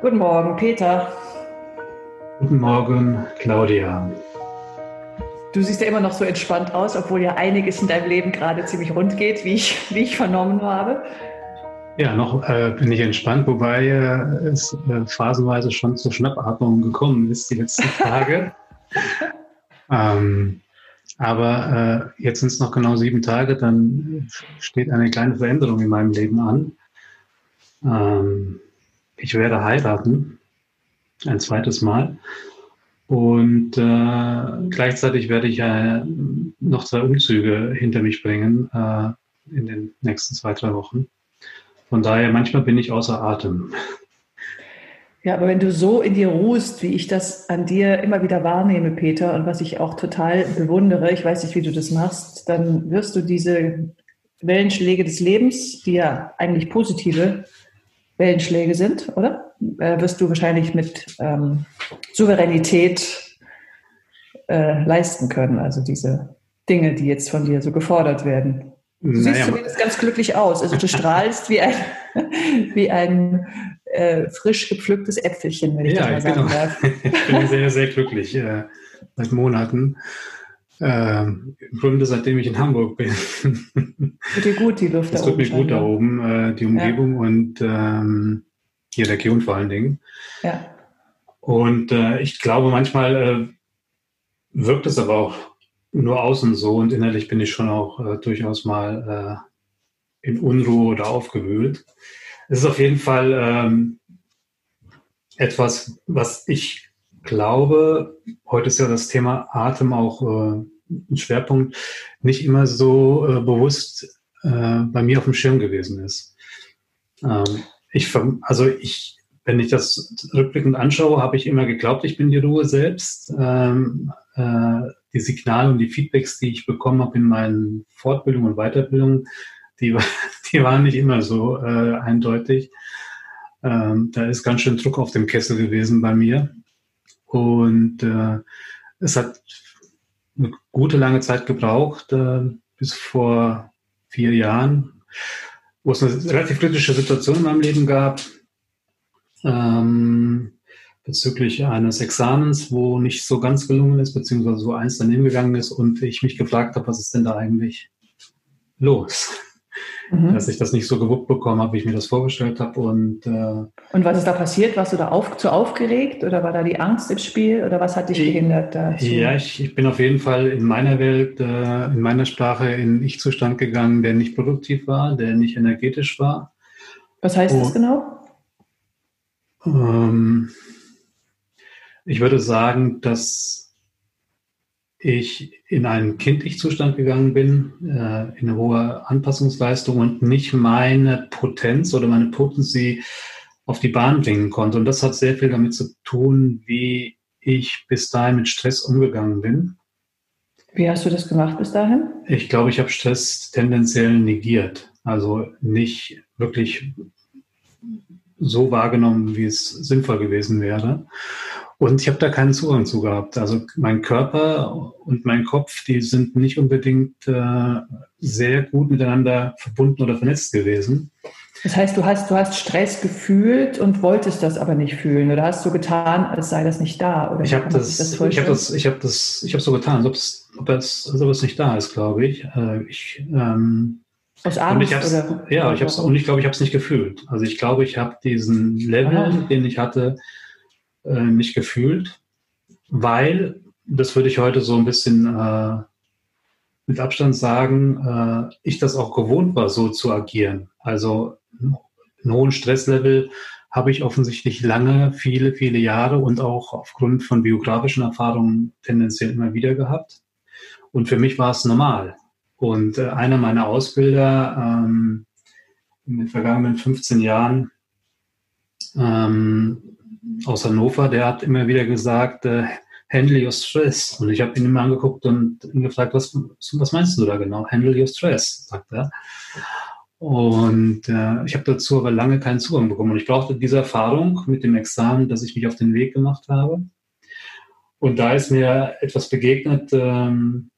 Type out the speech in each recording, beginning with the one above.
Guten Morgen, Peter. Guten Morgen, Claudia. Du siehst ja immer noch so entspannt aus, obwohl ja einiges in deinem Leben gerade ziemlich rund geht, wie ich, wie ich vernommen habe. Ja, noch äh, bin ich entspannt, wobei äh, es äh, phasenweise schon zur Schnappatmung gekommen ist die letzten Tage. ähm, aber äh, jetzt sind es noch genau sieben Tage, dann steht eine kleine Veränderung in meinem Leben an. Ähm, ich werde heiraten, ein zweites Mal. Und äh, gleichzeitig werde ich äh, noch zwei Umzüge hinter mich bringen äh, in den nächsten zwei, drei Wochen. Von daher, manchmal bin ich außer Atem. Ja, aber wenn du so in dir ruhst, wie ich das an dir immer wieder wahrnehme, Peter, und was ich auch total bewundere, ich weiß nicht, wie du das machst, dann wirst du diese Wellenschläge des Lebens, die ja eigentlich positive Wellenschläge sind, oder? Äh, wirst du wahrscheinlich mit ähm, Souveränität äh, leisten können, also diese Dinge, die jetzt von dir so gefordert werden. Du naja, siehst zumindest ganz glücklich aus. Also du strahlst wie ein, wie ein äh, frisch gepflücktes Äpfelchen, wenn ich ja, das mal sagen genau. darf. ich bin sehr, sehr glücklich äh, seit Monaten. Ähm, Im Grunde, seitdem ich in Hamburg bin. Tut dir gut, die Luft das da oben. Es tut mir gut da oben, äh, die Umgebung ja. und ähm, die Region vor allen Dingen. Ja. Und äh, ich glaube, manchmal äh, wirkt es aber auch nur außen so und innerlich bin ich schon auch äh, durchaus mal äh, in Unruhe oder aufgewühlt. Es ist auf jeden Fall ähm, etwas, was ich glaube, heute ist ja das Thema Atem auch äh, ein Schwerpunkt, nicht immer so äh, bewusst äh, bei mir auf dem Schirm gewesen ist. Ähm, ich, also ich, wenn ich das rückblickend anschaue, habe ich immer geglaubt, ich bin die Ruhe selbst. Ähm, äh, die Signale und die Feedbacks, die ich bekommen habe in meinen Fortbildungen und Weiterbildungen, die, die waren nicht immer so äh, eindeutig. Ähm, da ist ganz schön Druck auf dem Kessel gewesen bei mir. Und äh, es hat eine gute lange Zeit gebraucht, äh, bis vor vier Jahren, wo es eine relativ kritische Situation in meinem Leben gab, ähm, bezüglich eines Examens, wo nicht so ganz gelungen ist, beziehungsweise wo eins daneben gegangen ist und ich mich gefragt habe, was ist denn da eigentlich los? Mhm. dass ich das nicht so gewuppt bekommen habe, wie ich mir das vorgestellt habe. Und, äh, und was ist da passiert? Warst du da auf, zu aufgeregt oder war da die Angst im Spiel oder was hat dich gehindert dazu? Ja, ich, ich bin auf jeden Fall in meiner Welt, äh, in meiner Sprache in Ich-Zustand gegangen, der nicht produktiv war, der nicht energetisch war. Was heißt und, das genau? Ähm, ich würde sagen, dass ich in einen Kind-Ich-Zustand gegangen bin, äh, in eine hohe Anpassungsleistung und nicht meine Potenz oder meine Potency auf die Bahn bringen konnte. Und das hat sehr viel damit zu tun, wie ich bis dahin mit Stress umgegangen bin. Wie hast du das gemacht bis dahin? Ich glaube, ich habe Stress tendenziell negiert. Also nicht wirklich so wahrgenommen, wie es sinnvoll gewesen wäre. Und ich habe da keinen Zugang zu gehabt. Also mein Körper und mein Kopf, die sind nicht unbedingt äh, sehr gut miteinander verbunden oder vernetzt gewesen. Das heißt, du hast, du hast Stress gefühlt und wolltest das aber nicht fühlen oder hast du getan, als sei das nicht da? Oder ich habe das, das, ich habe das, ich habe das, ich habe so getan, als ob es, ob es, als ob es nicht da ist, glaube ich. Äh, ich ähm, aus Angst oder? Ja, ich hab's, und ich glaube, ich habe es nicht gefühlt. Also ich glaube, ich habe diesen Level, Aha. den ich hatte, äh, nicht gefühlt, weil, das würde ich heute so ein bisschen äh, mit Abstand sagen, äh, ich das auch gewohnt war, so zu agieren. Also einen hohen Stresslevel habe ich offensichtlich lange, viele, viele Jahre und auch aufgrund von biografischen Erfahrungen tendenziell immer wieder gehabt. Und für mich war es normal. Und äh, einer meiner Ausbilder ähm, in den vergangenen 15 Jahren ähm, aus Hannover, der hat immer wieder gesagt, äh, handle your stress. Und ich habe ihn immer angeguckt und ihn gefragt, was, was meinst du da genau? Handle your stress, sagt er. Und äh, ich habe dazu aber lange keinen Zugang bekommen. Und ich brauchte diese Erfahrung mit dem Examen, dass ich mich auf den Weg gemacht habe. Und da ist mir etwas begegnet, ähm,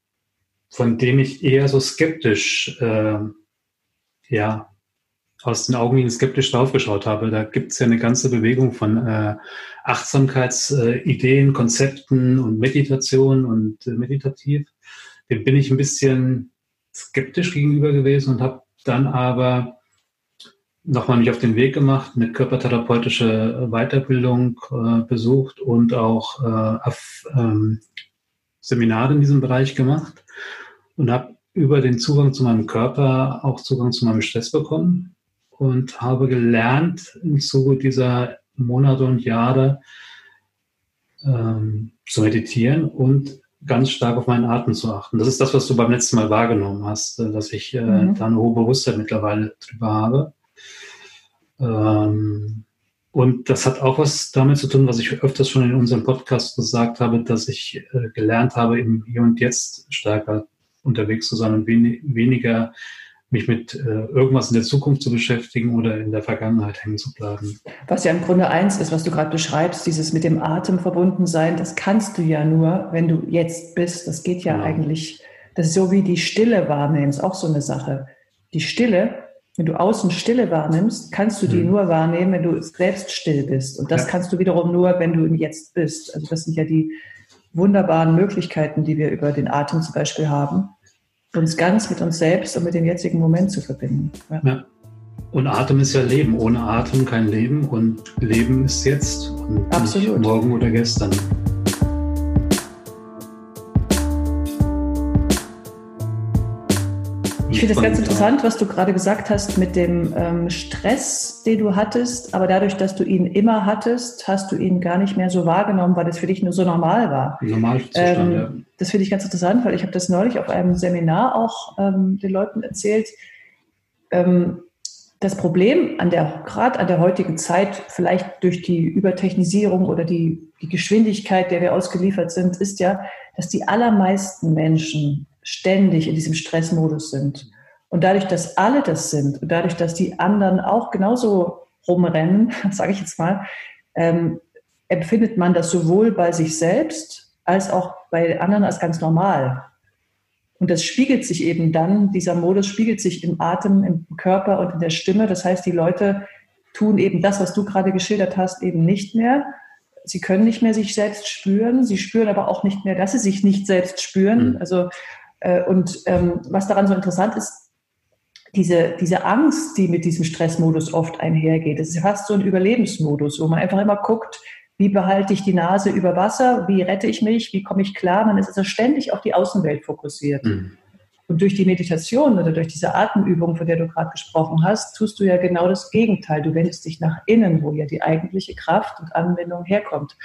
von dem ich eher so skeptisch äh, ja, aus den Augen skeptisch draufgeschaut habe. Da gibt es ja eine ganze Bewegung von äh, Achtsamkeitsideen, äh, Konzepten und Meditation und äh, meditativ. Dem bin ich ein bisschen skeptisch gegenüber gewesen und habe dann aber nochmal mich auf den Weg gemacht, eine körpertherapeutische Weiterbildung äh, besucht und auch äh, auf, ähm, Seminare in diesem Bereich gemacht und habe über den Zugang zu meinem Körper auch Zugang zu meinem Stress bekommen und habe gelernt im Zuge dieser Monate und Jahre ähm, zu meditieren und ganz stark auf meinen Atem zu achten. Das ist das, was du beim letzten Mal wahrgenommen hast, äh, dass ich äh, mhm. da eine hohe Bewusstheit mittlerweile drüber habe. Ähm, und das hat auch was damit zu tun, was ich öfters schon in unserem Podcast gesagt habe, dass ich äh, gelernt habe, im Hier und Jetzt stärker unterwegs zu sein und wenig, weniger mich mit äh, irgendwas in der Zukunft zu beschäftigen oder in der Vergangenheit hängen zu bleiben. Was ja im Grunde eins ist, was du gerade beschreibst, dieses mit dem Atem verbunden sein, das kannst du ja nur, wenn du jetzt bist. Das geht ja, ja. eigentlich, das ist so wie die Stille wahrnehmen, ist auch so eine Sache. Die Stille wenn du außen Stille wahrnimmst, kannst du die mhm. nur wahrnehmen, wenn du selbst still bist. Und das ja. kannst du wiederum nur, wenn du im Jetzt bist. Also das sind ja die wunderbaren Möglichkeiten, die wir über den Atem zum Beispiel haben, uns ganz mit uns selbst und mit dem jetzigen Moment zu verbinden. Ja. ja. Und Atem ist ja Leben. Ohne Atem kein Leben. Und Leben ist jetzt und Absolut. nicht morgen oder gestern. Ich finde das ganz interessant, was du gerade gesagt hast mit dem ähm, Stress, den du hattest, aber dadurch, dass du ihn immer hattest, hast du ihn gar nicht mehr so wahrgenommen, weil das für dich nur so normal war. Normalzustand, ähm, ja. Das finde ich ganz interessant, weil ich habe das neulich auf einem Seminar auch ähm, den Leuten erzählt. Ähm, das Problem an der, gerade an der heutigen Zeit, vielleicht durch die Übertechnisierung oder die, die Geschwindigkeit, der wir ausgeliefert sind, ist ja, dass die allermeisten Menschen ständig in diesem Stressmodus sind. Und dadurch, dass alle das sind und dadurch, dass die anderen auch genauso rumrennen, sage ich jetzt mal, ähm, empfindet man das sowohl bei sich selbst als auch bei anderen als ganz normal. Und das spiegelt sich eben dann, dieser Modus spiegelt sich im Atem, im Körper und in der Stimme. Das heißt, die Leute tun eben das, was du gerade geschildert hast, eben nicht mehr. Sie können nicht mehr sich selbst spüren. Sie spüren aber auch nicht mehr, dass sie sich nicht selbst spüren. Mhm. Also äh, und ähm, was daran so interessant ist, diese, diese Angst, die mit diesem Stressmodus oft einhergeht, das ist fast so ein Überlebensmodus, wo man einfach immer guckt, wie behalte ich die Nase über Wasser, wie rette ich mich, wie komme ich klar. Man ist also ständig auf die Außenwelt fokussiert. Mhm. Und durch die Meditation oder durch diese Atemübung, von der du gerade gesprochen hast, tust du ja genau das Gegenteil. Du wendest dich nach innen, wo ja die eigentliche Kraft und Anwendung herkommt.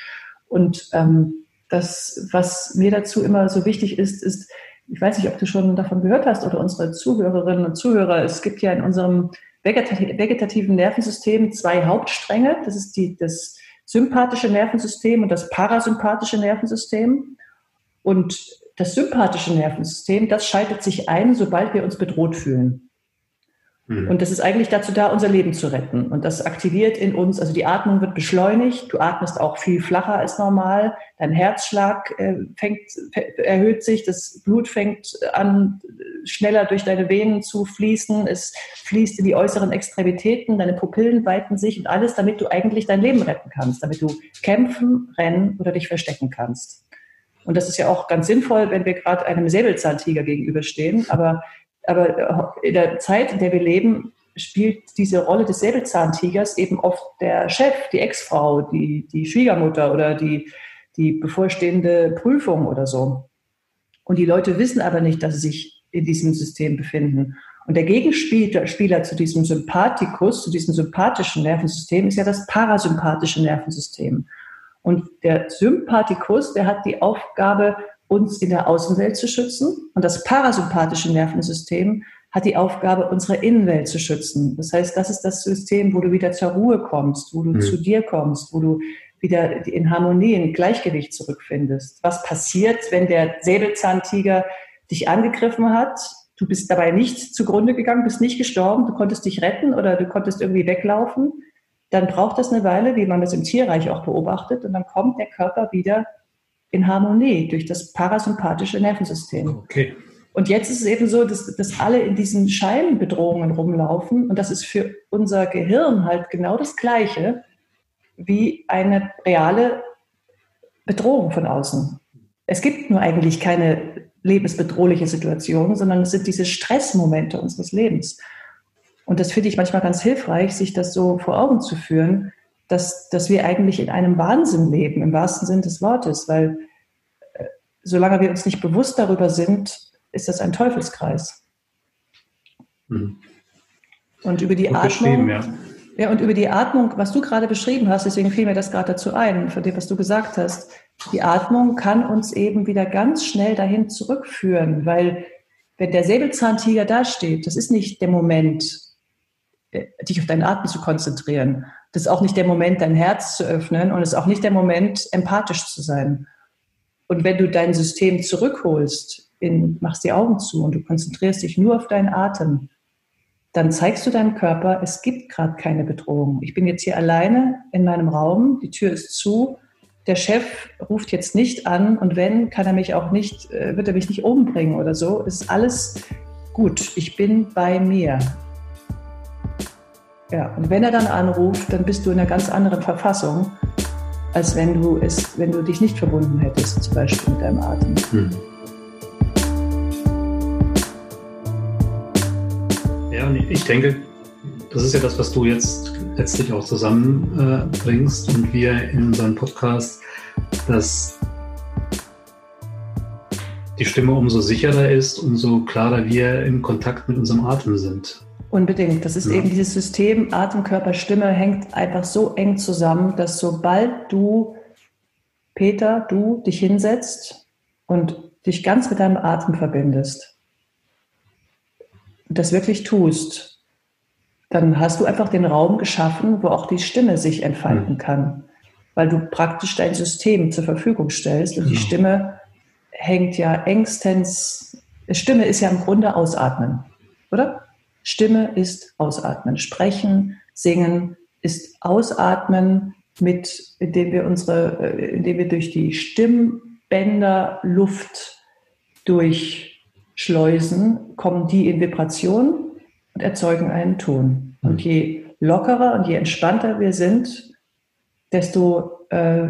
Und ähm, das, was mir dazu immer so wichtig ist, ist, ich weiß nicht, ob du schon davon gehört hast oder unsere Zuhörerinnen und Zuhörer, es gibt ja in unserem vegetativen Nervensystem zwei Hauptstränge. Das ist die, das sympathische Nervensystem und das parasympathische Nervensystem. Und das sympathische Nervensystem, das schaltet sich ein, sobald wir uns bedroht fühlen. Mhm. Und das ist eigentlich dazu da, unser Leben zu retten. Und das aktiviert in uns, also die Atmung wird beschleunigt, du atmest auch viel flacher als normal, dein Herzschlag äh, fängt, erhöht sich, das Blut fängt an, schneller durch deine Venen zu fließen, es fließt in die äußeren Extremitäten, deine Pupillen weiten sich und alles, damit du eigentlich dein Leben retten kannst, damit du kämpfen, rennen oder dich verstecken kannst. Und das ist ja auch ganz sinnvoll, wenn wir gerade einem Säbelzahntiger gegenüberstehen. Aber aber in der Zeit, in der wir leben, spielt diese Rolle des Säbelzahntigers eben oft der Chef, die Ex-Frau, die, die Schwiegermutter oder die, die bevorstehende Prüfung oder so. Und die Leute wissen aber nicht, dass sie sich in diesem System befinden. Und der Gegenspieler zu diesem Sympathikus, zu diesem sympathischen Nervensystem, ist ja das parasympathische Nervensystem. Und der Sympathikus, der hat die Aufgabe, uns in der Außenwelt zu schützen. Und das parasympathische Nervensystem hat die Aufgabe, unsere Innenwelt zu schützen. Das heißt, das ist das System, wo du wieder zur Ruhe kommst, wo du mhm. zu dir kommst, wo du wieder in Harmonie, in Gleichgewicht zurückfindest. Was passiert, wenn der Säbelzahntiger dich angegriffen hat? Du bist dabei nicht zugrunde gegangen, bist nicht gestorben, du konntest dich retten oder du konntest irgendwie weglaufen. Dann braucht das eine Weile, wie man das im Tierreich auch beobachtet, und dann kommt der Körper wieder in Harmonie durch das parasympathische Nervensystem. Okay. Und jetzt ist es eben so, dass, dass alle in diesen Scheinbedrohungen rumlaufen. Und das ist für unser Gehirn halt genau das Gleiche wie eine reale Bedrohung von außen. Es gibt nur eigentlich keine lebensbedrohliche Situation, sondern es sind diese Stressmomente unseres Lebens. Und das finde ich manchmal ganz hilfreich, sich das so vor Augen zu führen, dass, dass wir eigentlich in einem Wahnsinn leben, im wahrsten Sinn des Wortes, weil äh, solange wir uns nicht bewusst darüber sind, ist das ein Teufelskreis. Mhm. Und über die Gut Atmung. Ja. ja, und über die Atmung, was du gerade beschrieben hast, deswegen fiel mir das gerade dazu ein, von dem, was du gesagt hast. Die Atmung kann uns eben wieder ganz schnell dahin zurückführen, weil wenn der Säbelzahntiger dasteht, das ist nicht der Moment, äh, dich auf deinen Atem zu konzentrieren. Das ist auch nicht der Moment, dein Herz zu öffnen und es ist auch nicht der Moment, empathisch zu sein. Und wenn du dein System zurückholst in, machst die Augen zu und du konzentrierst dich nur auf deinen Atem, dann zeigst du deinem Körper, es gibt gerade keine Bedrohung. Ich bin jetzt hier alleine in meinem Raum, die Tür ist zu, der Chef ruft jetzt nicht an und wenn, kann er mich auch nicht, äh, wird er mich nicht umbringen oder so. Ist alles gut. Ich bin bei mir. Ja, und wenn er dann anruft, dann bist du in einer ganz anderen Verfassung, als wenn du es, wenn du dich nicht verbunden hättest, zum Beispiel mit deinem Atem. Hm. Ja, und ich denke, das ist ja das, was du jetzt letztlich auch zusammenbringst und wir in unserem Podcast, dass die Stimme umso sicherer ist, umso klarer wir im Kontakt mit unserem Atem sind. Unbedingt. Das ist ja. eben dieses System Atem, Körper, Stimme hängt einfach so eng zusammen, dass sobald du, Peter, du dich hinsetzt und dich ganz mit deinem Atem verbindest, das wirklich tust, dann hast du einfach den Raum geschaffen, wo auch die Stimme sich entfalten mhm. kann, weil du praktisch dein System zur Verfügung stellst und genau. die Stimme hängt ja engstens, Stimme ist ja im Grunde Ausatmen, oder? Stimme ist Ausatmen. Sprechen, Singen ist Ausatmen, mit, indem wir unsere, äh, indem wir durch die Stimmbänder Luft durch Schleusen kommen die in Vibration und erzeugen einen Ton. Und je lockerer und je entspannter wir sind, desto äh,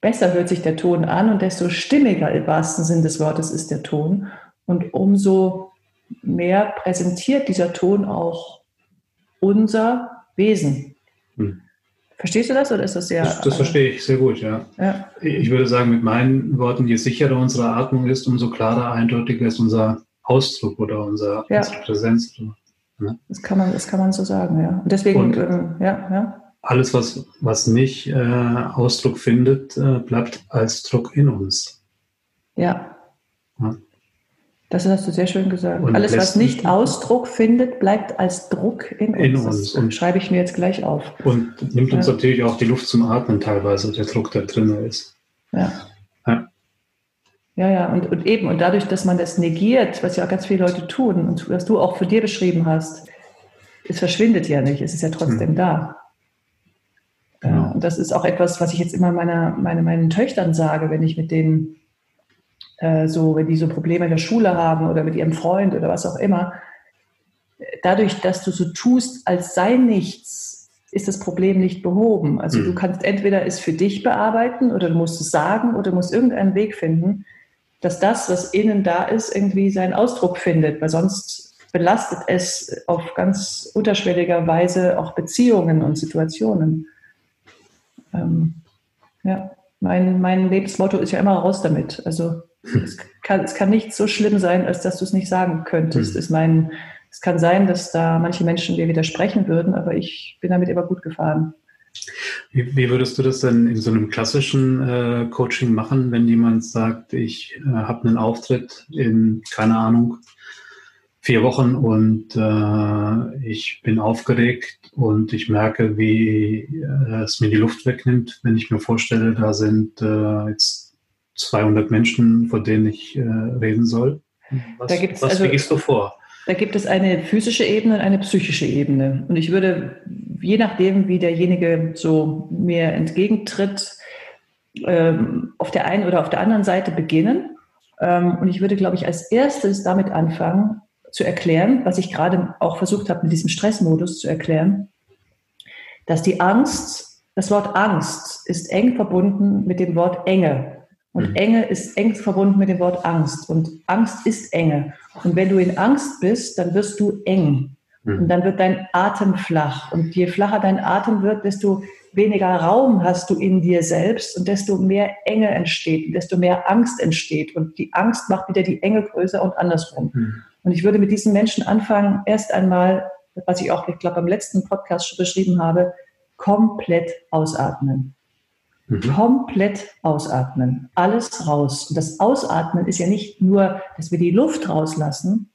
besser hört sich der Ton an und desto stimmiger im wahrsten Sinn des Wortes ist der Ton. Und umso mehr präsentiert dieser Ton auch unser Wesen. Hm. Verstehst du das oder ist das sehr. Das, das verstehe ich sehr gut, ja. ja. Ich würde sagen, mit meinen Worten, je sicherer unsere Atmung ist, umso klarer, eindeutiger ist unser Ausdruck oder unser, ja. unsere Präsenz. Ne? Das, kann man, das kann man so sagen, ja. Und deswegen, Und ähm, ja, ja. Alles, was, was nicht äh, Ausdruck findet, äh, bleibt als Druck in uns. Ja. ja. Das hast du sehr schön gesagt. Und Alles, was nicht Ausdruck findet, bleibt als Druck in uns. In uns. Und schreibe ich mir jetzt gleich auf. Und nimmt uns ja. natürlich auch die Luft zum Atmen teilweise, der Druck, der drin ist. Ja. Ja, ja, ja. Und, und eben, und dadurch, dass man das negiert, was ja auch ganz viele Leute tun und was du auch für dir beschrieben hast, es verschwindet ja nicht, es ist ja trotzdem hm. da. Genau. Und das ist auch etwas, was ich jetzt immer meiner, meine, meinen Töchtern sage, wenn ich mit denen äh, so, wenn die so Probleme in der Schule haben oder mit ihrem Freund oder was auch immer, dadurch, dass du so tust, als sei nichts, ist das Problem nicht behoben. Also mhm. du kannst entweder es für dich bearbeiten oder du musst es sagen oder du musst irgendeinen Weg finden, dass das, was innen da ist, irgendwie seinen Ausdruck findet, weil sonst belastet es auf ganz unterschwelliger Weise auch Beziehungen und Situationen. Ähm, ja, mein, mein Lebensmotto ist ja immer raus damit. Also es kann, es kann nicht so schlimm sein, als dass du es nicht sagen könntest. Mhm. Ist mein, es kann sein, dass da manche Menschen dir widersprechen würden, aber ich bin damit immer gut gefahren. Wie, wie würdest du das denn in so einem klassischen äh, Coaching machen, wenn jemand sagt, ich äh, habe einen Auftritt in, keine Ahnung, vier Wochen und äh, ich bin aufgeregt und ich merke, wie äh, es mir die Luft wegnimmt, wenn ich mir vorstelle, da sind äh, jetzt 200 Menschen, vor denen ich äh, reden soll. Was, da gibt's, was also, wie gehst du vor? Da gibt es eine physische Ebene und eine psychische Ebene. Und ich würde, je nachdem, wie derjenige so mir entgegentritt, ähm, auf der einen oder auf der anderen Seite beginnen Ähm, und ich würde, glaube ich, als erstes damit anfangen, zu erklären, was ich gerade auch versucht habe, mit diesem Stressmodus zu erklären, dass die Angst, das Wort Angst ist eng verbunden mit dem Wort Enge. Und mhm. Enge ist eng verbunden mit dem Wort Angst. Und Angst ist Enge. Und wenn du in Angst bist, dann wirst du eng. Mhm. Und dann wird dein Atem flach. Und je flacher dein Atem wird, desto weniger Raum hast du in dir selbst und desto mehr Enge entsteht und desto mehr Angst entsteht. Und die Angst macht wieder die Enge größer und andersrum. Mhm. Und ich würde mit diesen Menschen anfangen, erst einmal, was ich auch, ich glaube, beim letzten Podcast schon beschrieben habe, komplett ausatmen. Mhm. Komplett ausatmen. Alles raus. Und das Ausatmen ist ja nicht nur, dass wir die Luft rauslassen,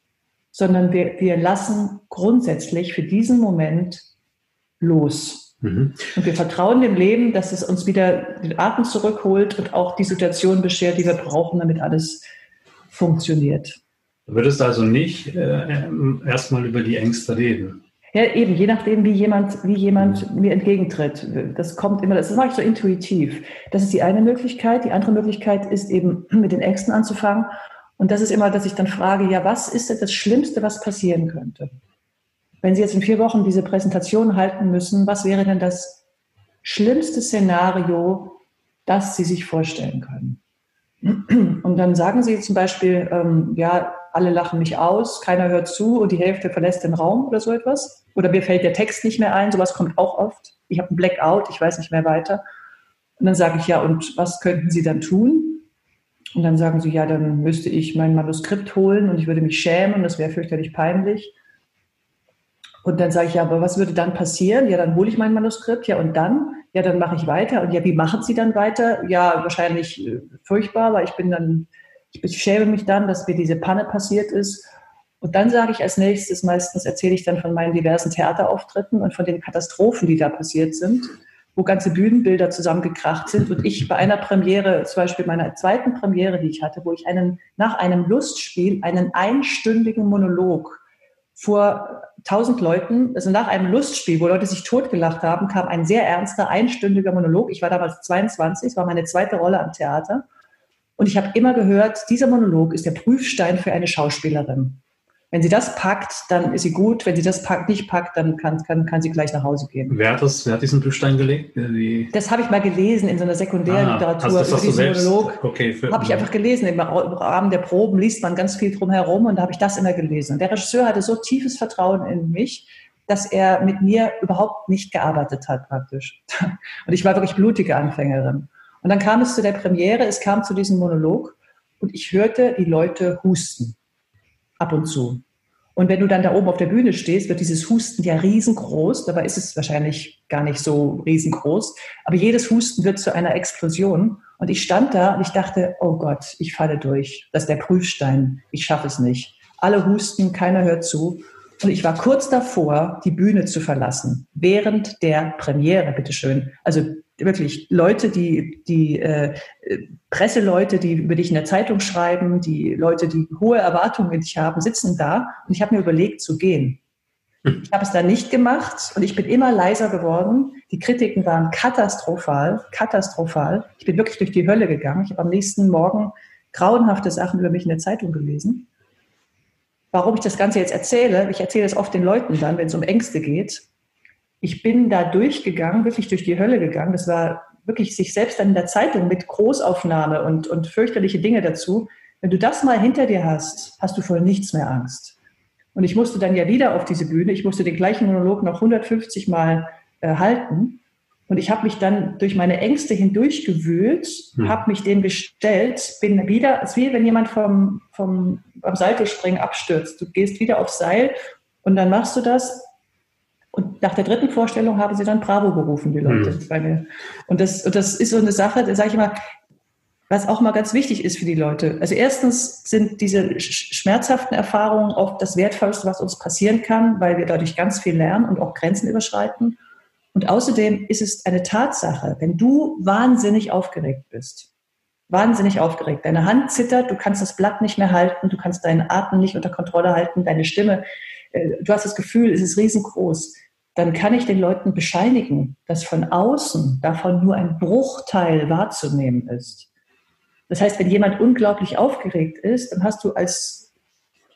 sondern wir, wir lassen grundsätzlich für diesen Moment los. Mhm. Und wir vertrauen dem Leben, dass es uns wieder den Atem zurückholt und auch die Situation beschert, die wir brauchen, damit alles funktioniert. Du würdest also nicht äh, erstmal über die Ängste reden. Ja, eben, je nachdem, wie jemand, wie jemand mir entgegentritt. Das kommt immer, das mache ich so intuitiv. Das ist die eine Möglichkeit. Die andere Möglichkeit ist eben, mit den Ängsten anzufangen. Und das ist immer, dass ich dann frage, ja, was ist denn das Schlimmste, was passieren könnte? Wenn Sie jetzt in vier Wochen diese Präsentation halten müssen, was wäre denn das schlimmste Szenario, das Sie sich vorstellen können? Und dann sagen Sie zum Beispiel, ähm, ja, alle lachen mich aus, keiner hört zu und die Hälfte verlässt den Raum oder so etwas. Oder mir fällt der Text nicht mehr ein, sowas kommt auch oft. Ich habe einen Blackout, ich weiß nicht mehr weiter. Und dann sage ich, ja, und was könnten Sie dann tun? Und dann sagen sie, ja, dann müsste ich mein Manuskript holen und ich würde mich schämen, das wäre fürchterlich peinlich. Und dann sage ich, ja, aber was würde dann passieren? Ja, dann hole ich mein Manuskript, ja, und dann? Ja, dann mache ich weiter. Und ja, wie machen Sie dann weiter? Ja, wahrscheinlich äh, furchtbar, weil ich bin dann ich schäme mich dann, dass mir diese Panne passiert ist. Und dann sage ich als nächstes, meistens erzähle ich dann von meinen diversen Theaterauftritten und von den Katastrophen, die da passiert sind, wo ganze Bühnenbilder zusammengekracht sind. Und ich bei einer Premiere, zum Beispiel meiner zweiten Premiere, die ich hatte, wo ich einen, nach einem Lustspiel einen einstündigen Monolog vor tausend Leuten, also nach einem Lustspiel, wo Leute sich totgelacht haben, kam ein sehr ernster, einstündiger Monolog. Ich war damals 22, es war meine zweite Rolle am Theater. Und ich habe immer gehört, dieser Monolog ist der Prüfstein für eine Schauspielerin. Wenn sie das packt, dann ist sie gut. Wenn sie das packt, nicht packt, dann kann, kann, kann sie gleich nach Hause gehen. Wer hat, das, wer hat diesen Prüfstein gelegt? Die das habe ich mal gelesen in so einer Sekundärliteratur. Ah, also das über diesen Monolog. Okay, habe ich einfach gelesen. Im Rahmen der Proben liest man ganz viel drumherum und da habe ich das immer gelesen. Und der Regisseur hatte so tiefes Vertrauen in mich, dass er mit mir überhaupt nicht gearbeitet hat praktisch. Und ich war wirklich blutige Anfängerin. Und dann kam es zu der Premiere, es kam zu diesem Monolog und ich hörte die Leute husten. Ab und zu. Und wenn du dann da oben auf der Bühne stehst, wird dieses Husten ja riesengroß. Dabei ist es wahrscheinlich gar nicht so riesengroß. Aber jedes Husten wird zu einer Explosion. Und ich stand da und ich dachte, oh Gott, ich falle durch. Das ist der Prüfstein. Ich schaffe es nicht. Alle husten, keiner hört zu. Und ich war kurz davor, die Bühne zu verlassen. Während der Premiere, bitteschön. Also wirklich Leute, die, die äh, Presseleute, die über dich in der Zeitung schreiben, die Leute, die hohe Erwartungen in dich haben, sitzen da und ich habe mir überlegt zu gehen. Hm. Ich habe es dann nicht gemacht und ich bin immer leiser geworden. Die Kritiken waren katastrophal, katastrophal. Ich bin wirklich durch die Hölle gegangen. Ich habe am nächsten Morgen grauenhafte Sachen über mich in der Zeitung gelesen. Warum ich das Ganze jetzt erzähle, ich erzähle es oft den Leuten dann, wenn es um Ängste geht, ich bin da durchgegangen, wirklich durch die Hölle gegangen. Das war wirklich sich selbst dann in der Zeitung mit Großaufnahme und, und fürchterliche Dinge dazu. Wenn du das mal hinter dir hast, hast du vor nichts mehr Angst. Und ich musste dann ja wieder auf diese Bühne. Ich musste den gleichen Monolog noch 150 Mal äh, halten. Und ich habe mich dann durch meine Ängste hindurchgewühlt, hm. habe mich dem gestellt, bin wieder, es ist wie wenn jemand vom, vom, beim Seilspringen abstürzt. Du gehst wieder aufs Seil und dann machst du das und nach der dritten Vorstellung haben sie dann Bravo gerufen, die Leute mhm. bei mir. Und das, und das ist so eine Sache, da sage ich mal, was auch mal ganz wichtig ist für die Leute. Also erstens sind diese schmerzhaften Erfahrungen oft das Wertvollste, was uns passieren kann, weil wir dadurch ganz viel lernen und auch Grenzen überschreiten. Und außerdem ist es eine Tatsache, wenn du wahnsinnig aufgeregt bist, wahnsinnig aufgeregt, deine Hand zittert, du kannst das Blatt nicht mehr halten, du kannst deinen Atem nicht unter Kontrolle halten, deine Stimme äh, du hast das Gefühl, es ist riesengroß, dann kann ich den Leuten bescheinigen, dass von außen davon nur ein Bruchteil wahrzunehmen ist. Das heißt, wenn jemand unglaublich aufgeregt ist, dann hast du als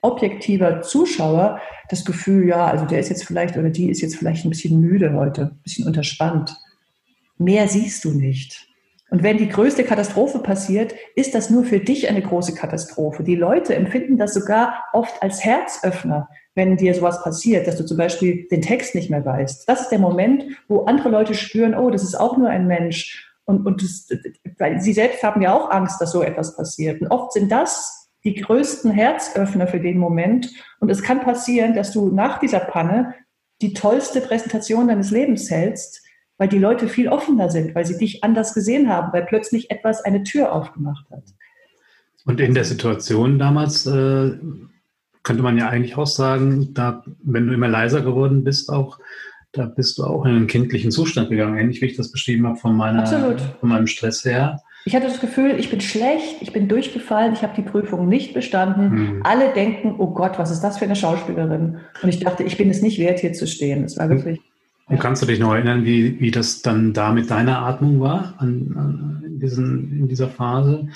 objektiver Zuschauer das Gefühl, ja, also der ist jetzt vielleicht oder die ist jetzt vielleicht ein bisschen müde heute, ein bisschen unterspannt. Mehr siehst du nicht. Und wenn die größte Katastrophe passiert, ist das nur für dich eine große Katastrophe. Die Leute empfinden das sogar oft als Herzöffner, wenn dir sowas passiert, dass du zum Beispiel den Text nicht mehr weißt. Das ist der Moment, wo andere Leute spüren, oh, das ist auch nur ein Mensch. Und, und das, weil sie selbst haben ja auch Angst, dass so etwas passiert. Und oft sind das die größten Herzöffner für den Moment. Und es kann passieren, dass du nach dieser Panne die tollste Präsentation deines Lebens hältst, weil die Leute viel offener sind, weil sie dich anders gesehen haben, weil plötzlich etwas eine Tür aufgemacht hat. Und in der Situation damals äh, könnte man ja eigentlich auch sagen, da, wenn du immer leiser geworden bist, auch, da bist du auch in einen kindlichen Zustand gegangen, ähnlich wie ich das beschrieben habe von, meiner, von meinem Stress her. Ich hatte das Gefühl, ich bin schlecht, ich bin durchgefallen, ich habe die Prüfung nicht bestanden. Hm. Alle denken, oh Gott, was ist das für eine Schauspielerin? Und ich dachte, ich bin es nicht wert, hier zu stehen. Es war wirklich. Und kannst du dich noch erinnern, wie, wie das dann da mit deiner Atmung war an, an diesen, in dieser Phase?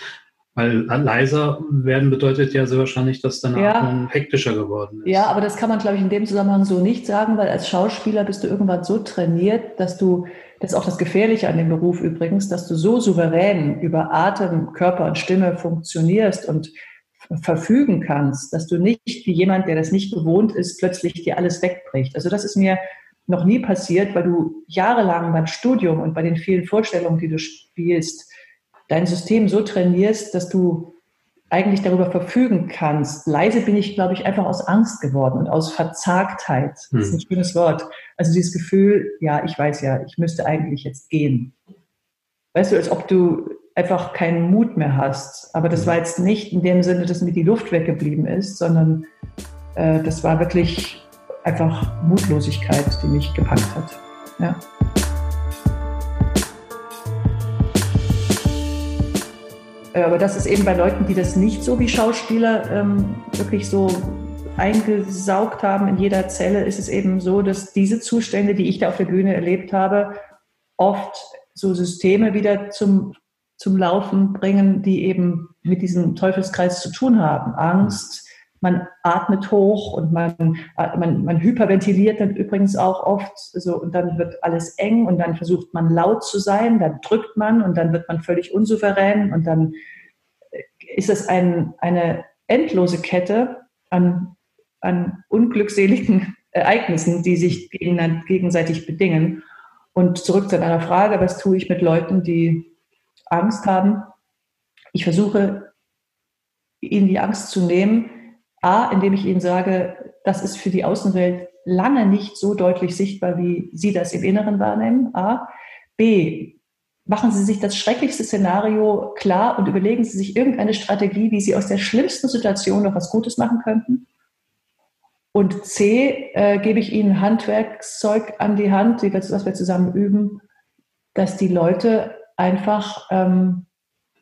Weil leiser werden bedeutet ja sehr wahrscheinlich, dass deine ja. Atmung hektischer geworden ist. Ja, aber das kann man, glaube ich, in dem Zusammenhang so nicht sagen, weil als Schauspieler bist du irgendwann so trainiert, dass du, das ist auch das Gefährliche an dem Beruf übrigens, dass du so souverän über Atem, Körper und Stimme funktionierst und verfügen kannst, dass du nicht wie jemand, der das nicht gewohnt ist, plötzlich dir alles wegbricht. Also das ist mir noch nie passiert, weil du jahrelang beim Studium und bei den vielen Vorstellungen, die du spielst, dein System so trainierst, dass du eigentlich darüber verfügen kannst. Leise bin ich, glaube ich, einfach aus Angst geworden und aus Verzagtheit. Das ist ein hm. schönes Wort. Also dieses Gefühl, ja, ich weiß ja, ich müsste eigentlich jetzt gehen. Weißt du, als ob du einfach keinen Mut mehr hast. Aber das hm. war jetzt nicht in dem Sinne, dass mir die Luft weggeblieben ist, sondern äh, das war wirklich einfach Mutlosigkeit, die mich gepackt hat. Ja. Aber das ist eben bei Leuten, die das nicht so wie Schauspieler ähm, wirklich so eingesaugt haben in jeder Zelle, ist es eben so, dass diese Zustände, die ich da auf der Bühne erlebt habe, oft so Systeme wieder zum, zum Laufen bringen, die eben mit diesem Teufelskreis zu tun haben. Angst, man atmet hoch und man, man, man hyperventiliert dann übrigens auch oft so und dann wird alles eng und dann versucht man laut zu sein, dann drückt man und dann wird man völlig unsouverän und dann ist es ein, eine endlose Kette an, an unglückseligen Ereignissen, die sich gegenseitig bedingen. Und zurück zu deiner Frage, was tue ich mit Leuten, die Angst haben? Ich versuche, ihnen die Angst zu nehmen, A, indem ich Ihnen sage, das ist für die Außenwelt lange nicht so deutlich sichtbar, wie Sie das im Inneren wahrnehmen. A. B. Machen Sie sich das schrecklichste Szenario klar und überlegen Sie sich irgendeine Strategie, wie Sie aus der schlimmsten Situation noch was Gutes machen könnten. Und C, äh, gebe ich Ihnen Handwerkszeug an die Hand, was wir zusammen üben, dass die Leute einfach ähm,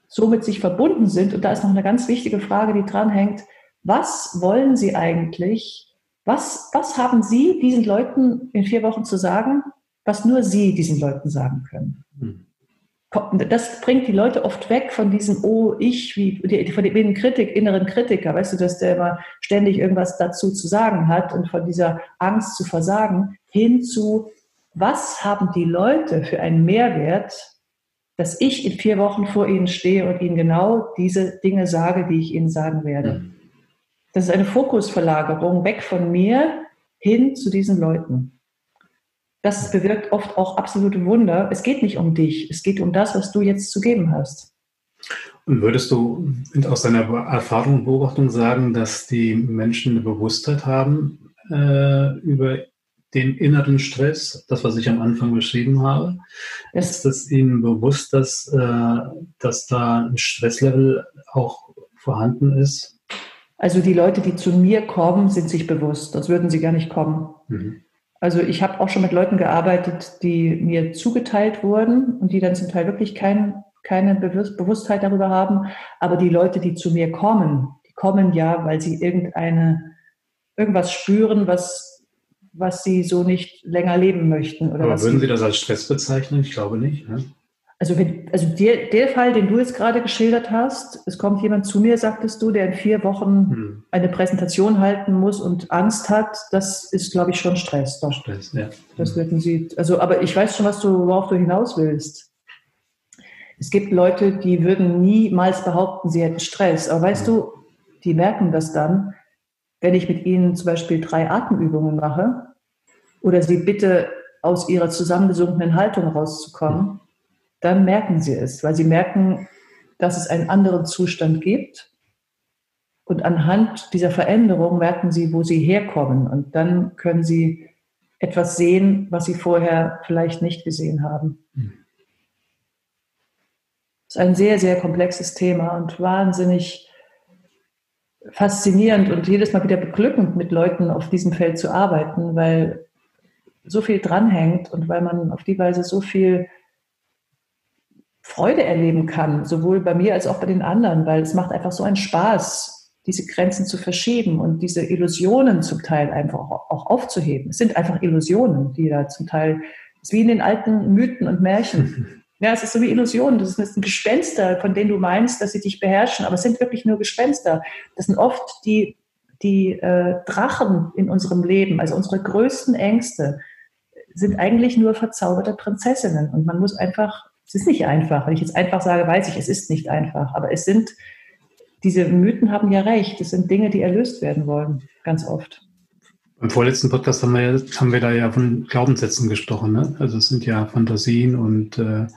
so mit sich verbunden sind. Und da ist noch eine ganz wichtige Frage, die dranhängt was wollen Sie eigentlich? Was, was haben Sie diesen Leuten in vier Wochen zu sagen, was nur Sie diesen Leuten sagen können? Hm. Das bringt die Leute oft weg von diesem, oh, ich, wie, von dem Kritik, inneren Kritiker, weißt du, dass der immer ständig irgendwas dazu zu sagen hat und von dieser Angst zu versagen, hin zu, was haben die Leute für einen Mehrwert, dass ich in vier Wochen vor ihnen stehe und ihnen genau diese Dinge sage, die ich ihnen sagen werde. Mhm. Das ist eine Fokusverlagerung weg von mir hin zu diesen Leuten. Das bewirkt oft auch absolute Wunder. Es geht nicht um dich, es geht um das, was du jetzt zu geben hast. Und würdest du aus deiner Erfahrung und Beobachtung sagen, dass die Menschen eine Bewusstheit haben äh, über den inneren Stress, das, was ich am Anfang beschrieben habe? Ist es ihnen bewusst, dass, äh, dass da ein Stresslevel auch vorhanden ist? Also die Leute, die zu mir kommen, sind sich bewusst, sonst würden sie gar nicht kommen. Mhm. Also ich habe auch schon mit Leuten gearbeitet, die mir zugeteilt wurden und die dann zum Teil wirklich kein, keine Bewusstheit darüber haben. Aber die Leute, die zu mir kommen, die kommen ja, weil sie irgendeine, irgendwas spüren, was, was sie so nicht länger leben möchten. Oder Aber würden Sie das als Stress bezeichnen? Ich glaube nicht. Ne? Also, wenn, also der, der Fall, den du jetzt gerade geschildert hast, es kommt jemand zu mir, sagtest du, der in vier Wochen hm. eine Präsentation halten muss und Angst hat, das ist, glaube ich, schon Stress. Doch. Stress, ja. Das würden Sie, also, aber ich weiß schon, was du, worauf du hinaus willst. Es gibt Leute, die würden niemals behaupten, sie hätten Stress. Aber weißt hm. du, die merken das dann, wenn ich mit ihnen zum Beispiel drei Atemübungen mache oder sie bitte aus ihrer zusammengesunkenen Haltung rauszukommen dann merken sie es, weil sie merken, dass es einen anderen Zustand gibt. Und anhand dieser Veränderung merken sie, wo sie herkommen. Und dann können sie etwas sehen, was sie vorher vielleicht nicht gesehen haben. Mhm. Das ist ein sehr, sehr komplexes Thema und wahnsinnig faszinierend und jedes Mal wieder beglückend, mit Leuten auf diesem Feld zu arbeiten, weil so viel dranhängt und weil man auf die Weise so viel Freude erleben kann, sowohl bei mir als auch bei den anderen, weil es macht einfach so einen Spaß, diese Grenzen zu verschieben und diese Illusionen zum Teil einfach auch aufzuheben. Es sind einfach Illusionen, die da zum Teil, es ist wie in den alten Mythen und Märchen. Ja, es ist so wie Illusionen. Das sind Gespenster, von denen du meinst, dass sie dich beherrschen, aber es sind wirklich nur Gespenster. Das sind oft die, die äh, Drachen in unserem Leben, also unsere größten Ängste, sind eigentlich nur verzauberte Prinzessinnen. Und man muss einfach es ist nicht einfach. Wenn ich jetzt einfach sage, weiß ich, es ist nicht einfach. Aber es sind, diese Mythen haben ja recht. Es sind Dinge, die erlöst werden wollen, ganz oft. Im vorletzten Podcast haben wir, haben wir da ja von Glaubenssätzen gesprochen. Ne? Also es sind ja Fantasien und äh,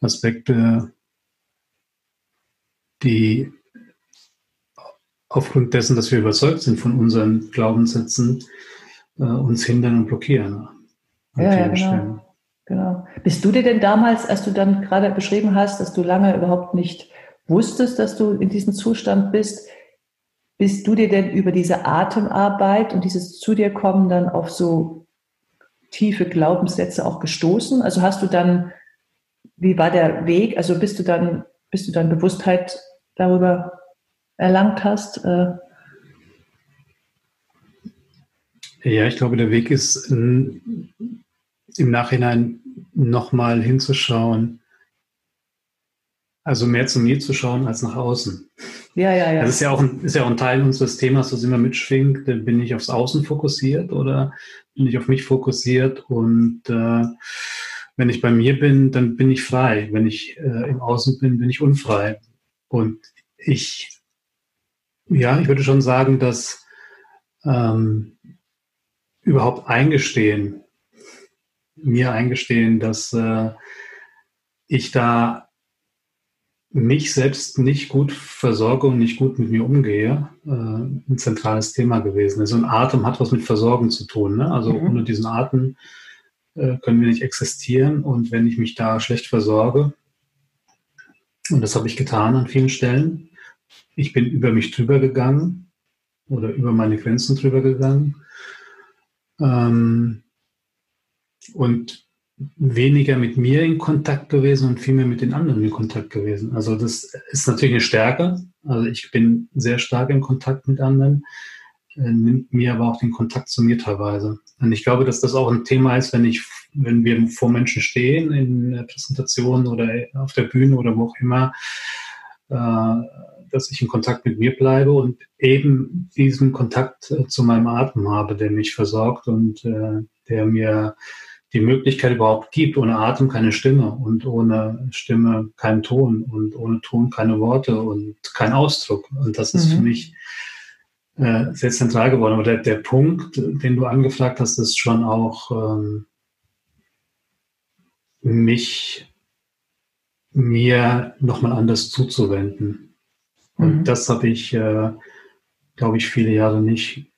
Aspekte, die aufgrund dessen, dass wir überzeugt sind von unseren Glaubenssätzen, äh, uns hindern und blockieren. Ja, ja, genau. Genau. Bist du dir denn damals, als du dann gerade beschrieben hast, dass du lange überhaupt nicht wusstest, dass du in diesem Zustand bist, bist du dir denn über diese Atemarbeit und dieses zu dir kommen dann auf so tiefe Glaubenssätze auch gestoßen? Also hast du dann, wie war der Weg? Also bist du dann, bist du dann Bewusstheit darüber erlangt hast? Äh ja, ich glaube, der Weg ist im Nachhinein nochmal hinzuschauen, also mehr zu mir zu schauen als nach außen. Ja, ja, ja. Das ist ja auch ein, ist ja auch ein Teil unseres Themas, was immer mitschwingt. Bin ich aufs Außen fokussiert oder bin ich auf mich fokussiert? Und äh, wenn ich bei mir bin, dann bin ich frei. Wenn ich äh, im Außen bin, bin ich unfrei. Und ich, ja, ich würde schon sagen, dass ähm, überhaupt eingestehen, mir eingestehen, dass äh, ich da mich selbst nicht gut versorge und nicht gut mit mir umgehe, äh, ein zentrales Thema gewesen ist. Und Atem hat was mit Versorgen zu tun. Ne? Also mhm. ohne diesen Atem äh, können wir nicht existieren. Und wenn ich mich da schlecht versorge, und das habe ich getan an vielen Stellen, ich bin über mich drüber gegangen oder über meine Grenzen drüber gegangen. Ähm, und weniger mit mir in Kontakt gewesen und viel mehr mit den anderen in Kontakt gewesen. Also das ist natürlich eine Stärke. Also ich bin sehr stark in Kontakt mit anderen, äh, nimmt mir aber auch den Kontakt zu mir teilweise. Und ich glaube, dass das auch ein Thema ist, wenn ich, wenn wir vor Menschen stehen in Präsentationen oder auf der Bühne oder wo auch immer, äh, dass ich in Kontakt mit mir bleibe und eben diesen Kontakt äh, zu meinem Atem habe, der mich versorgt und der mir die Möglichkeit überhaupt gibt, ohne Atem keine Stimme und ohne Stimme keinen Ton und ohne Ton keine Worte und kein Ausdruck. Und das ist mhm. für mich äh, sehr zentral geworden. Aber der, der Punkt, den du angefragt hast, ist schon auch ähm, mich mir nochmal anders zuzuwenden. Und mhm. das habe ich, äh, glaube ich, viele Jahre nicht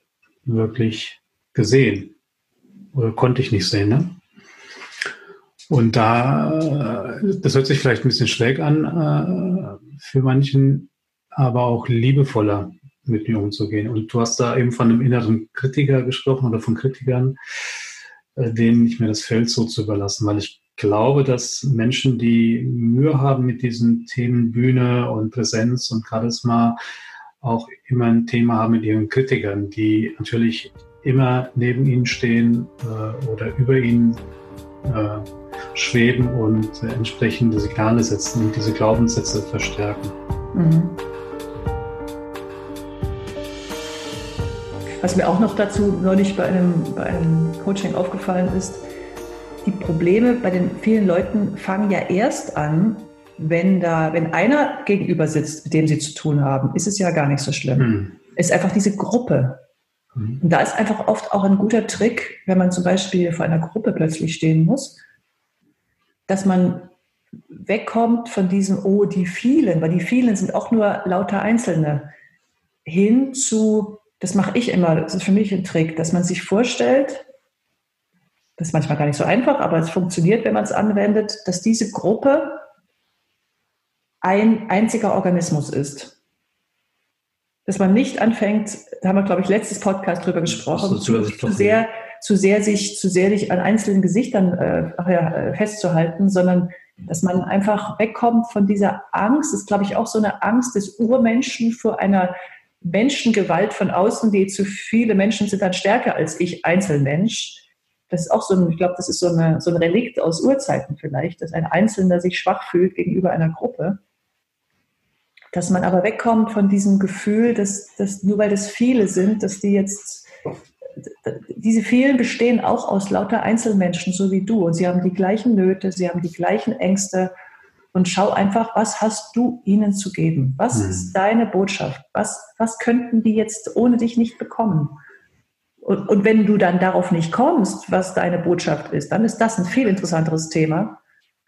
wirklich gesehen. Oder konnte ich nicht sehen, ne? Und da, das hört sich vielleicht ein bisschen schräg an äh, für manchen, aber auch liebevoller mit mir umzugehen. Und du hast da eben von einem inneren Kritiker gesprochen oder von Kritikern, äh, denen nicht mehr das Feld so zu überlassen, weil ich glaube, dass Menschen, die Mühe haben mit diesen Themen Bühne und Präsenz und Charisma, auch immer ein Thema haben mit ihren Kritikern, die natürlich immer neben ihnen stehen äh, oder über ihnen äh, schweben und äh, entsprechende Signale setzen und diese Glaubenssätze verstärken. Mhm. Was mir auch noch dazu neulich bei einem, bei einem Coaching aufgefallen ist, die Probleme bei den vielen Leuten fangen ja erst an, wenn da, wenn einer gegenüber sitzt, mit dem sie zu tun haben, ist es ja gar nicht so schlimm. Hm. Es ist einfach diese Gruppe. Hm. Und da ist einfach oft auch ein guter Trick, wenn man zum Beispiel vor einer Gruppe plötzlich stehen muss, dass man wegkommt von diesem, oh, die vielen, weil die vielen sind auch nur lauter Einzelne, hin zu, das mache ich immer, das ist für mich ein Trick, dass man sich vorstellt, das ist manchmal gar nicht so einfach, aber es funktioniert, wenn man es anwendet, dass diese Gruppe ein einziger Organismus ist. Dass man nicht anfängt, da haben wir, glaube ich, letztes Podcast drüber gesprochen, zu, zu, sehr, zu sehr sich, zu sehr sich an einzelnen Gesichtern äh, festzuhalten, sondern dass man einfach wegkommt von dieser Angst. Das ist, glaube ich, auch so eine Angst des Urmenschen vor einer Menschengewalt von außen, die zu viele Menschen sind dann stärker als ich Einzelmensch das ist auch so ein, ich glaube, das ist so, eine, so ein Relikt aus Urzeiten vielleicht, dass ein Einzelner sich schwach fühlt gegenüber einer Gruppe. Dass man aber wegkommt von diesem Gefühl, dass, dass nur weil das viele sind, dass die jetzt, diese vielen bestehen auch aus lauter Einzelmenschen, so wie du. Und sie haben die gleichen Nöte, sie haben die gleichen Ängste. Und schau einfach, was hast du ihnen zu geben? Was mhm. ist deine Botschaft? Was, was könnten die jetzt ohne dich nicht bekommen? Und, und wenn du dann darauf nicht kommst, was deine Botschaft ist, dann ist das ein viel interessanteres Thema,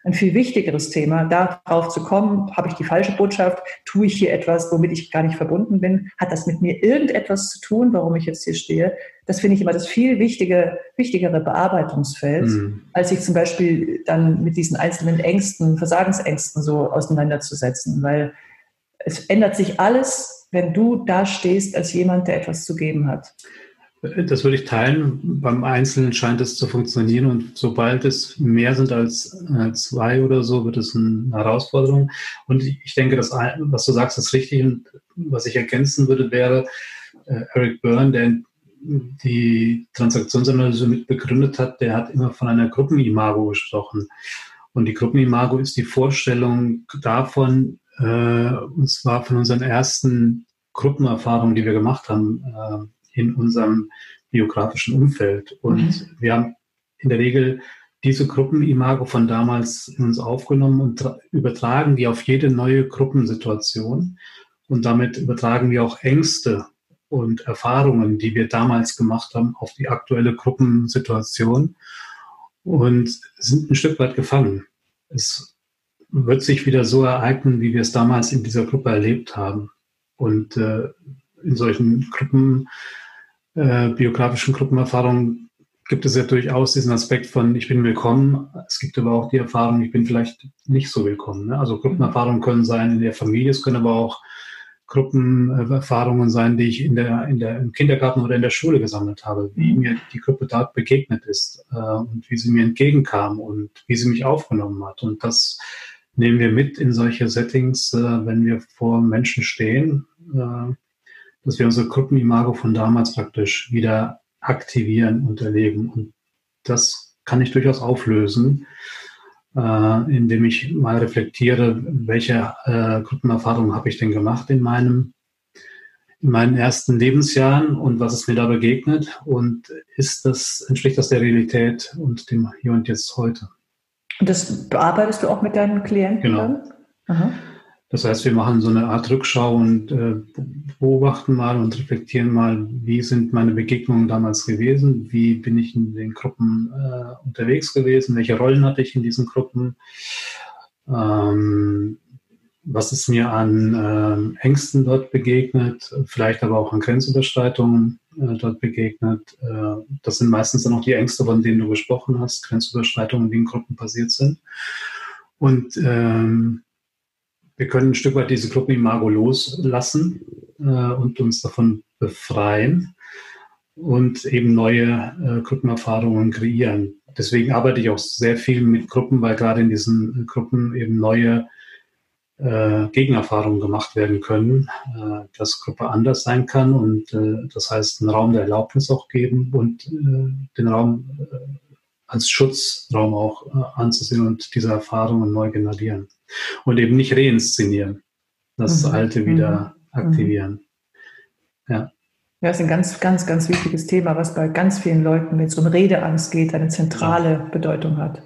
ein viel wichtigeres Thema. Darauf zu kommen, habe ich die falsche Botschaft, tue ich hier etwas, womit ich gar nicht verbunden bin, hat das mit mir irgendetwas zu tun, warum ich jetzt hier stehe? Das finde ich immer das viel wichtige, wichtigere Bearbeitungsfeld, mhm. als sich zum Beispiel dann mit diesen einzelnen Ängsten, Versagensängsten so auseinanderzusetzen, weil es ändert sich alles, wenn du da stehst als jemand, der etwas zu geben hat. Das würde ich teilen. Beim Einzelnen scheint es zu funktionieren und sobald es mehr sind als, als zwei oder so, wird es eine Herausforderung. Und ich denke, das, was du sagst, ist richtig. Und was ich ergänzen würde, wäre äh, Eric Byrne, der die Transaktionsanalyse mit begründet hat, der hat immer von einer Gruppenimago gesprochen. Und die Gruppenimago ist die Vorstellung davon, äh, und zwar von unseren ersten Gruppenerfahrungen, die wir gemacht haben, äh, in unserem biografischen Umfeld. Und mhm. wir haben in der Regel diese Gruppenimago von damals in uns aufgenommen und übertragen die auf jede neue Gruppensituation. Und damit übertragen wir auch Ängste und Erfahrungen, die wir damals gemacht haben, auf die aktuelle Gruppensituation und sind ein Stück weit gefangen. Es wird sich wieder so ereignen, wie wir es damals in dieser Gruppe erlebt haben. Und äh, in solchen Gruppen äh, biografischen Gruppenerfahrungen gibt es ja durchaus diesen Aspekt von, ich bin willkommen. Es gibt aber auch die Erfahrung, ich bin vielleicht nicht so willkommen. Ne? Also Gruppenerfahrungen können sein in der Familie, es können aber auch Gruppenerfahrungen sein, die ich in der, in der, im Kindergarten oder in der Schule gesammelt habe, wie mhm. mir die Gruppe dort begegnet ist äh, und wie sie mir entgegenkam und wie sie mich aufgenommen hat. Und das nehmen wir mit in solche Settings, äh, wenn wir vor Menschen stehen. Äh, dass wir unsere Gruppenimago von damals praktisch wieder aktivieren und erleben. Und das kann ich durchaus auflösen, äh, indem ich mal reflektiere, welche äh, Gruppenerfahrungen habe ich denn gemacht in meinem in meinen ersten Lebensjahren und was ist mir da begegnet und ist das, entspricht das der Realität und dem Hier und Jetzt heute. Und das bearbeitest du auch mit deinen Klienten? Genau. Das heißt, wir machen so eine Art Rückschau und äh, beobachten mal und reflektieren mal, wie sind meine Begegnungen damals gewesen, wie bin ich in den Gruppen äh, unterwegs gewesen, welche Rollen hatte ich in diesen Gruppen, ähm, was ist mir an äh, Ängsten dort begegnet, vielleicht aber auch an Grenzüberschreitungen äh, dort begegnet. Äh, das sind meistens dann auch die Ängste, von denen du gesprochen hast, Grenzüberschreitungen, die in Gruppen passiert sind. Und ähm, wir können ein Stück weit diese Gruppenimago loslassen äh, und uns davon befreien und eben neue äh, Gruppenerfahrungen kreieren. Deswegen arbeite ich auch sehr viel mit Gruppen, weil gerade in diesen Gruppen eben neue äh, Gegenerfahrungen gemacht werden können, äh, dass Gruppe anders sein kann und äh, das heißt einen Raum der Erlaubnis auch geben und äh, den Raum äh, als Schutzraum auch äh, anzusehen und diese Erfahrungen neu generieren. Und eben nicht reinszenieren, das mhm. Alte wieder mhm. aktivieren. Ja. Ja, das ist ein ganz, ganz, ganz wichtiges Thema, was bei ganz vielen Leuten, wenn es um Redeangst geht, eine zentrale ja. Bedeutung hat.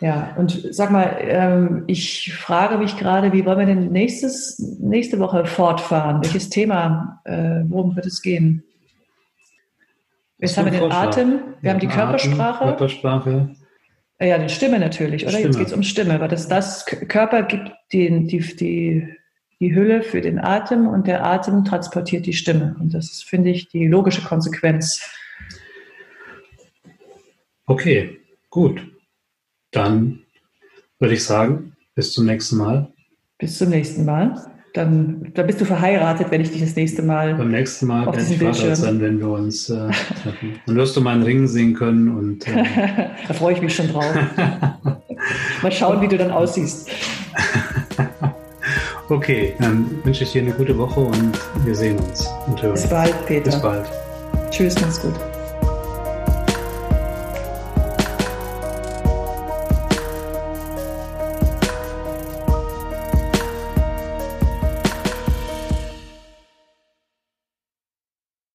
Ja, und sag mal, ähm, ich frage mich gerade, wie wollen wir denn nächstes, nächste Woche fortfahren? Welches Thema, äh, worum wird es gehen? Jetzt haben wir den. Atem, wir ja, haben die Körpersprache. Atem, Körpersprache. Ja, die Stimme natürlich, oder? Stimme. Jetzt geht es um Stimme, weil das, das Körper gibt den, die, die, die Hülle für den Atem und der Atem transportiert die Stimme. Und das ist, finde ich, die logische Konsequenz. Okay, gut. Dann würde ich sagen, bis zum nächsten Mal. Bis zum nächsten Mal. Dann, dann bist du verheiratet, wenn ich dich das nächste Mal. Beim nächsten Mal werde ich Vater sein, wenn wir uns äh, treffen. Dann wirst du meinen Ring sehen können und. Äh, da freue ich mich schon drauf. Mal schauen, wie du dann aussiehst. okay, dann wünsche ich dir eine gute Woche und wir sehen uns und hören. Bis bald, Peter. Bis bald. Tschüss, mach's gut.